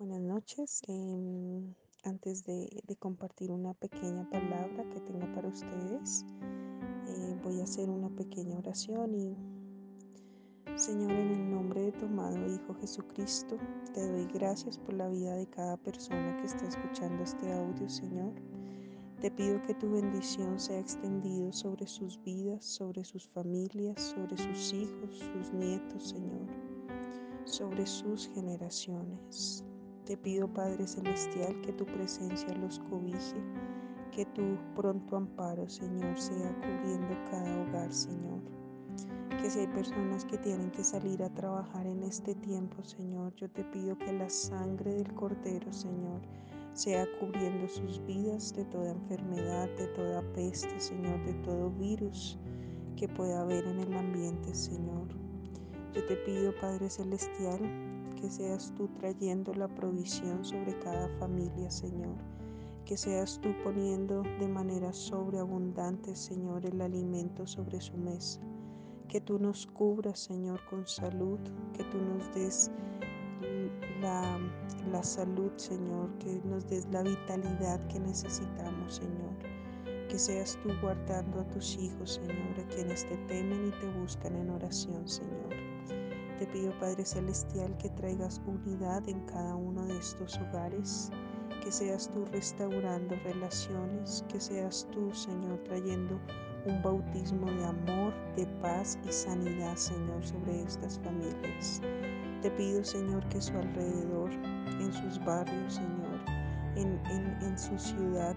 Buenas noches. Em, antes de, compartir una pequeña palabra que tengo para ustedes, eh, voy a hacer una pequeña oración y Señor, en el nombre de tu amado Hijo Jesucristo, te doy gracias por la vida de cada persona que está escuchando este audio, Señor. Te pido que tu bendición sea extendida sobre sus vidas, sobre sus familias, sobre sus hijos, sus nietos, Señor, sobre sus generaciones. Te pido, Padre Celestial, que tu presencia los cobije, que tu pronto amparo, Señor, sea cubriendo cada hogar, Señor. Que si hay personas que tienen que salir a trabajar en este tiempo, Señor, yo te pido que la sangre del Cordero, Señor, sea cubriendo sus vidas de toda enfermedad, de toda peste, Señor, de todo virus que pueda haber en el ambiente, Señor. Yo te pido, Padre Celestial, que seas tú trayendo la provisión sobre cada familia, Señor. Que seas tú poniendo de manera sobreabundante, Señor, el alimento sobre su mesa. Que tú nos cubras, Señor, con salud. Que tú nos des la, la salud, Señor. Que nos des la vitalidad que necesitamos, Señor. Que seas tú guardando a tus hijos, Señor, a quienes te temen y te buscan en oración, Señor. Te pido, Padre Celestial, que traigas unidad en cada uno de estos hogares, que seas tú restaurando relaciones, que seas tú, Señor, trayendo un bautismo de amor, de paz y sanidad, Señor, sobre estas familias. Te pido, Señor, que su alrededor, en sus barrios, Señor, en, en, en su ciudad,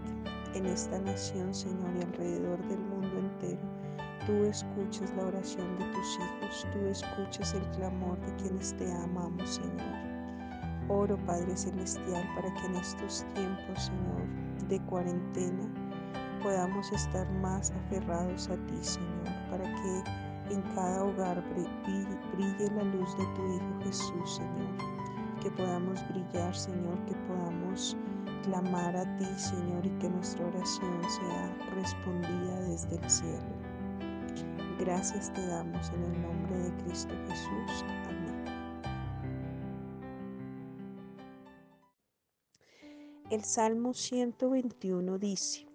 en esta nación, Señor, y alrededor del mundo entero, tú escuches la oración de tus hijos, tú escuches el clamor de quienes te amamos, Señor. Oro, Padre Celestial, para que en estos tiempos, Señor, de cuarentena, podamos estar más aferrados a ti, Señor, para que en cada hogar brille la luz de tu Hijo Jesús, Señor. Que podamos brillar, Señor, que podamos clamar a ti, Señor, y que nuestra oración sea respondida desde el cielo. Gracias te damos en el nombre de Cristo Jesús. Amén. El Salmo 121 dice,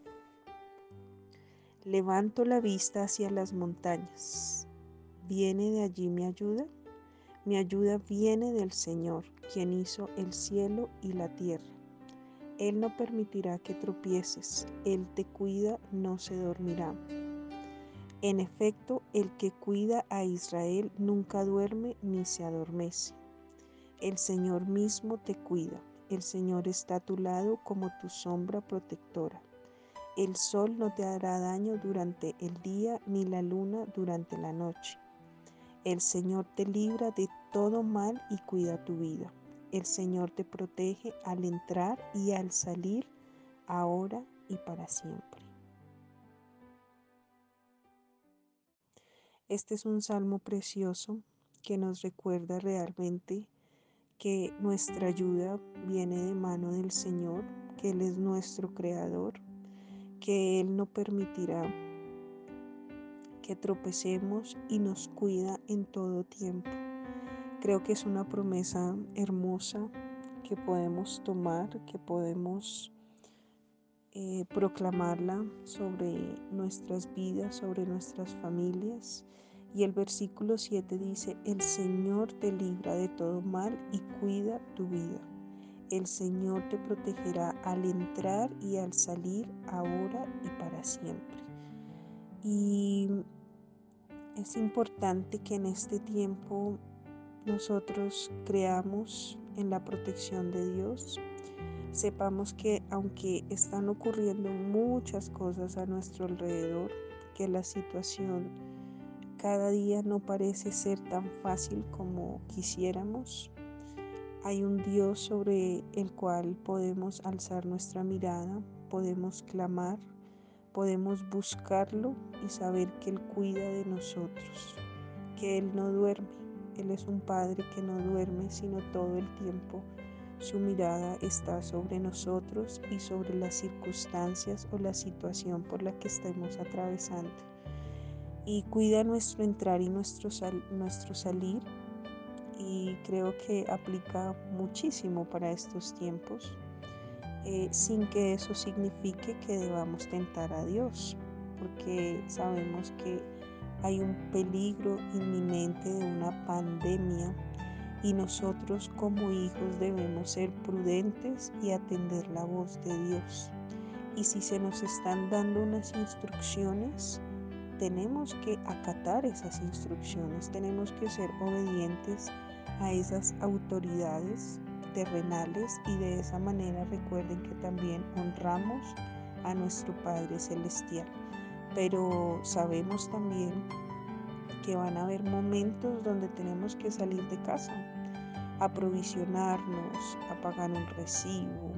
Levanto la vista hacia las montañas. ¿Viene de allí mi ayuda? Mi ayuda viene del Señor, quien hizo el cielo y la tierra. Él no permitirá que tropieces, Él te cuida, no se dormirá. En efecto, el que cuida a Israel nunca duerme ni se adormece. El Señor mismo te cuida, el Señor está a tu lado como tu sombra protectora. El sol no te hará daño durante el día ni la luna durante la noche. El Señor te libra de todo mal y cuida tu vida. El Señor te protege al entrar y al salir, ahora y para siempre. Este es un salmo precioso que nos recuerda realmente que nuestra ayuda viene de mano del Señor, que Él es nuestro creador, que Él no permitirá que tropecemos y nos cuida en todo tiempo. Creo que es una promesa hermosa que podemos tomar, que podemos eh, proclamarla sobre nuestras vidas, sobre nuestras familias y el versículo 7 dice, el Señor te libra de todo mal y cuida tu vida. El Señor te protegerá al entrar y al salir ahora y para siempre. Y es importante que en este tiempo nosotros creamos en la protección de Dios. Sepamos que aunque están ocurriendo muchas cosas a nuestro alrededor, que la situación cada día no parece ser tan fácil como quisiéramos. Hay un Dios sobre el cual podemos alzar nuestra mirada, podemos clamar, podemos buscarlo y saber que Él cuida de nosotros, que Él no duerme. Él es un Padre que no duerme, sino todo el tiempo su mirada está sobre nosotros y sobre las circunstancias o la situación por la que estemos atravesando. Y cuida nuestro entrar y nuestro, nuestro salir y creo que aplica muchísimo para estos tiempos, eh, sin que eso signifique que debamos tentar a Dios, porque sabemos que hay un peligro inminente de una pandemia y nosotros como hijos debemos ser prudentes y atender la voz de Dios. Y si se nos están dando unas instrucciones, tenemos que acatar esas instrucciones, tenemos que ser obedientes a esas autoridades terrenales y de esa manera recuerden que también honramos a nuestro Padre Celestial. Pero sabemos también que van a haber momentos donde tenemos que salir de casa, aprovisionarnos, a pagar un recibo.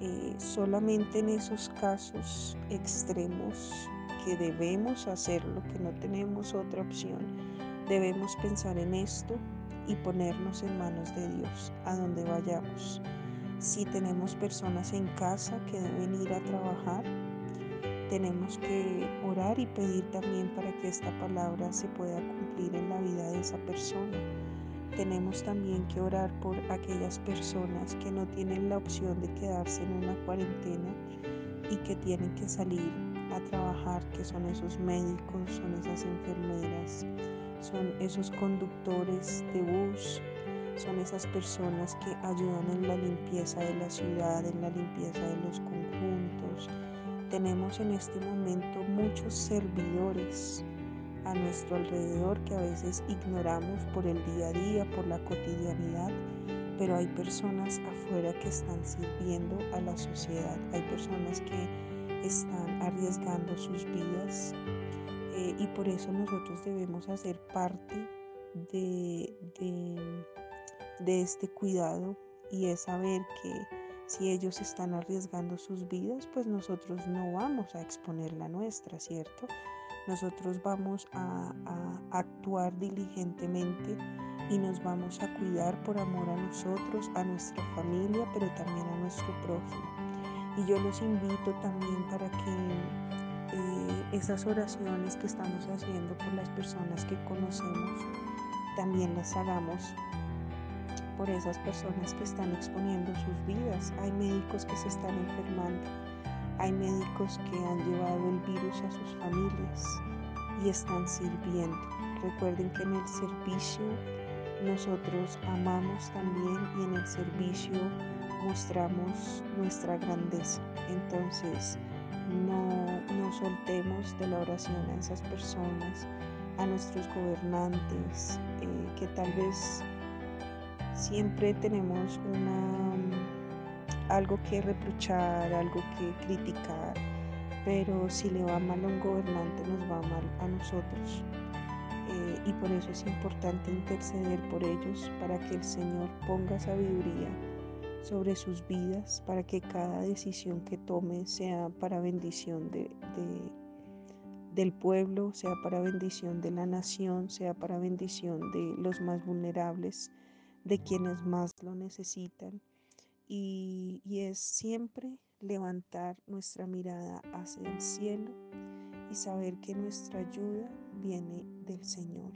Eh, solamente en esos casos extremos que debemos hacerlo, que no tenemos otra opción, debemos pensar en esto y ponernos en manos de Dios a donde vayamos. Si tenemos personas en casa que deben ir a trabajar, tenemos que orar y pedir también para que esta palabra se pueda cumplir en la vida de esa persona. Tenemos también que orar por aquellas personas que no tienen la opción de quedarse en una cuarentena y que tienen que salir a trabajar, que son esos médicos, son esas enfermeras, son esos conductores de bus, son esas personas que ayudan en la limpieza de la ciudad, en la limpieza de los. Tenemos en este momento muchos servidores a nuestro alrededor que a veces ignoramos por el día a día, por la cotidianidad, pero hay personas afuera que están sirviendo a la sociedad, hay personas que están arriesgando sus vidas eh, y por eso nosotros debemos hacer parte de, de este cuidado y es saber que si ellos están arriesgando sus vidas, pues nosotros no vamos a exponer la nuestra, ¿cierto? Nosotros vamos a, actuar diligentemente y nos vamos a cuidar por amor a nosotros, a nuestra familia, pero también a nuestro prójimo. Y yo los invito también para que eh, esas oraciones que estamos haciendo por las personas que conocemos, también las hagamos por esas personas que están exponiendo sus vidas. Hay médicos que se están enfermando, hay médicos que han llevado el virus a sus familias y están sirviendo. Recuerden que en el servicio nosotros amamos también y en el servicio mostramos nuestra grandeza. Entonces, no, no soltemos de la oración a esas personas, a nuestros gobernantes, eh, que tal vez siempre tenemos una, algo que reprochar, algo que criticar, pero si le va mal a un gobernante nos va mal a nosotros. Eh, y por eso es importante interceder por ellos para que el Señor ponga sabiduría sobre sus vidas, para que cada decisión que tome sea para bendición de, del pueblo, sea para bendición de la nación, sea para bendición de los más vulnerables de quienes más lo necesitan y, es siempre levantar nuestra mirada hacia el cielo y saber que nuestra ayuda viene del Señor.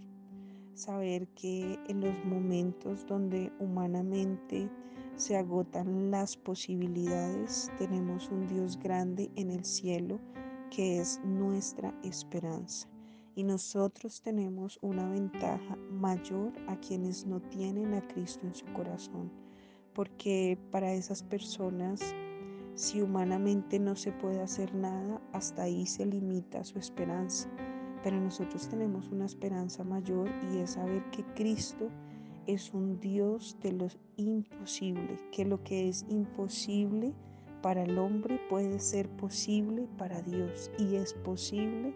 Saber que en los momentos donde humanamente se agotan las posibilidades, tenemos un Dios grande en el cielo que es nuestra esperanza y nosotros tenemos una ventaja mayor a quienes no tienen a Cristo en su corazón, porque para esas personas, si humanamente no se puede hacer nada, hasta ahí se limita su esperanza. Pero nosotros tenemos una esperanza mayor y es saber que Cristo es un Dios de lo imposible, que lo que es imposible para el hombre puede ser posible para Dios y es posible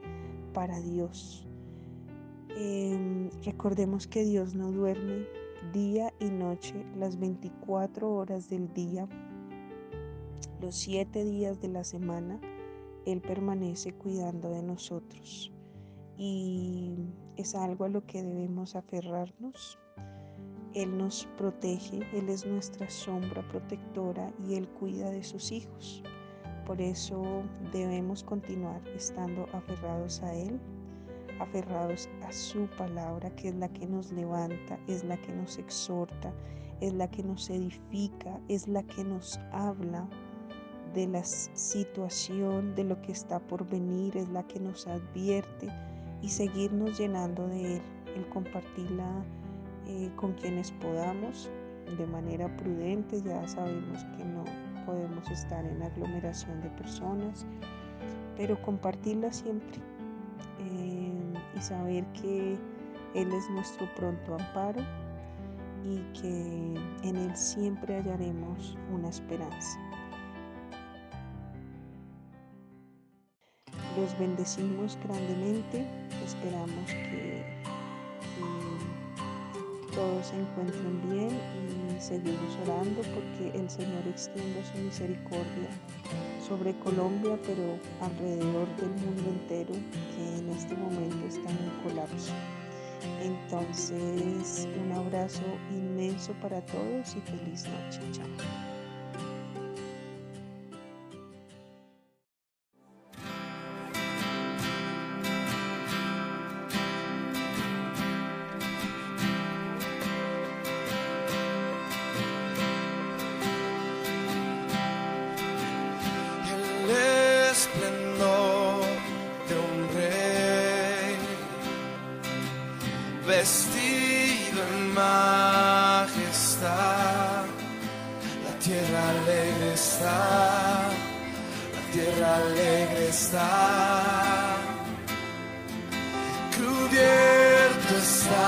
para Dios. Em, recordemos que Dios no duerme día y noche, las 24 horas del día, los 7 días de la semana, Él permanece cuidando de nosotros. Y es algo a lo que debemos aferrarnos. Él nos protege, Él es nuestra sombra protectora y Él cuida de sus hijos. Por eso debemos continuar estando aferrados a Él, aferrados a su palabra, que es la que nos levanta, es la que nos exhorta, es la que nos edifica, es la que nos habla de la situación, de lo que está por venir, es la que nos advierte y seguirnos llenando de Él, el compartirla eh, con quienes podamos de manera prudente, ya sabemos que no podemos estar en aglomeración de personas, pero compartirla siempre eh, y saber que Él es nuestro pronto amparo y que en Él siempre hallaremos una esperanza. Los bendecimos grandemente, esperamos que, todos se encuentren bien y seguimos orando porque el Señor extienda su misericordia sobre Colombia, pero alrededor del mundo entero que en este momento está en colapso. Entonces, un abrazo inmenso para todos y feliz noche. Chao. stop.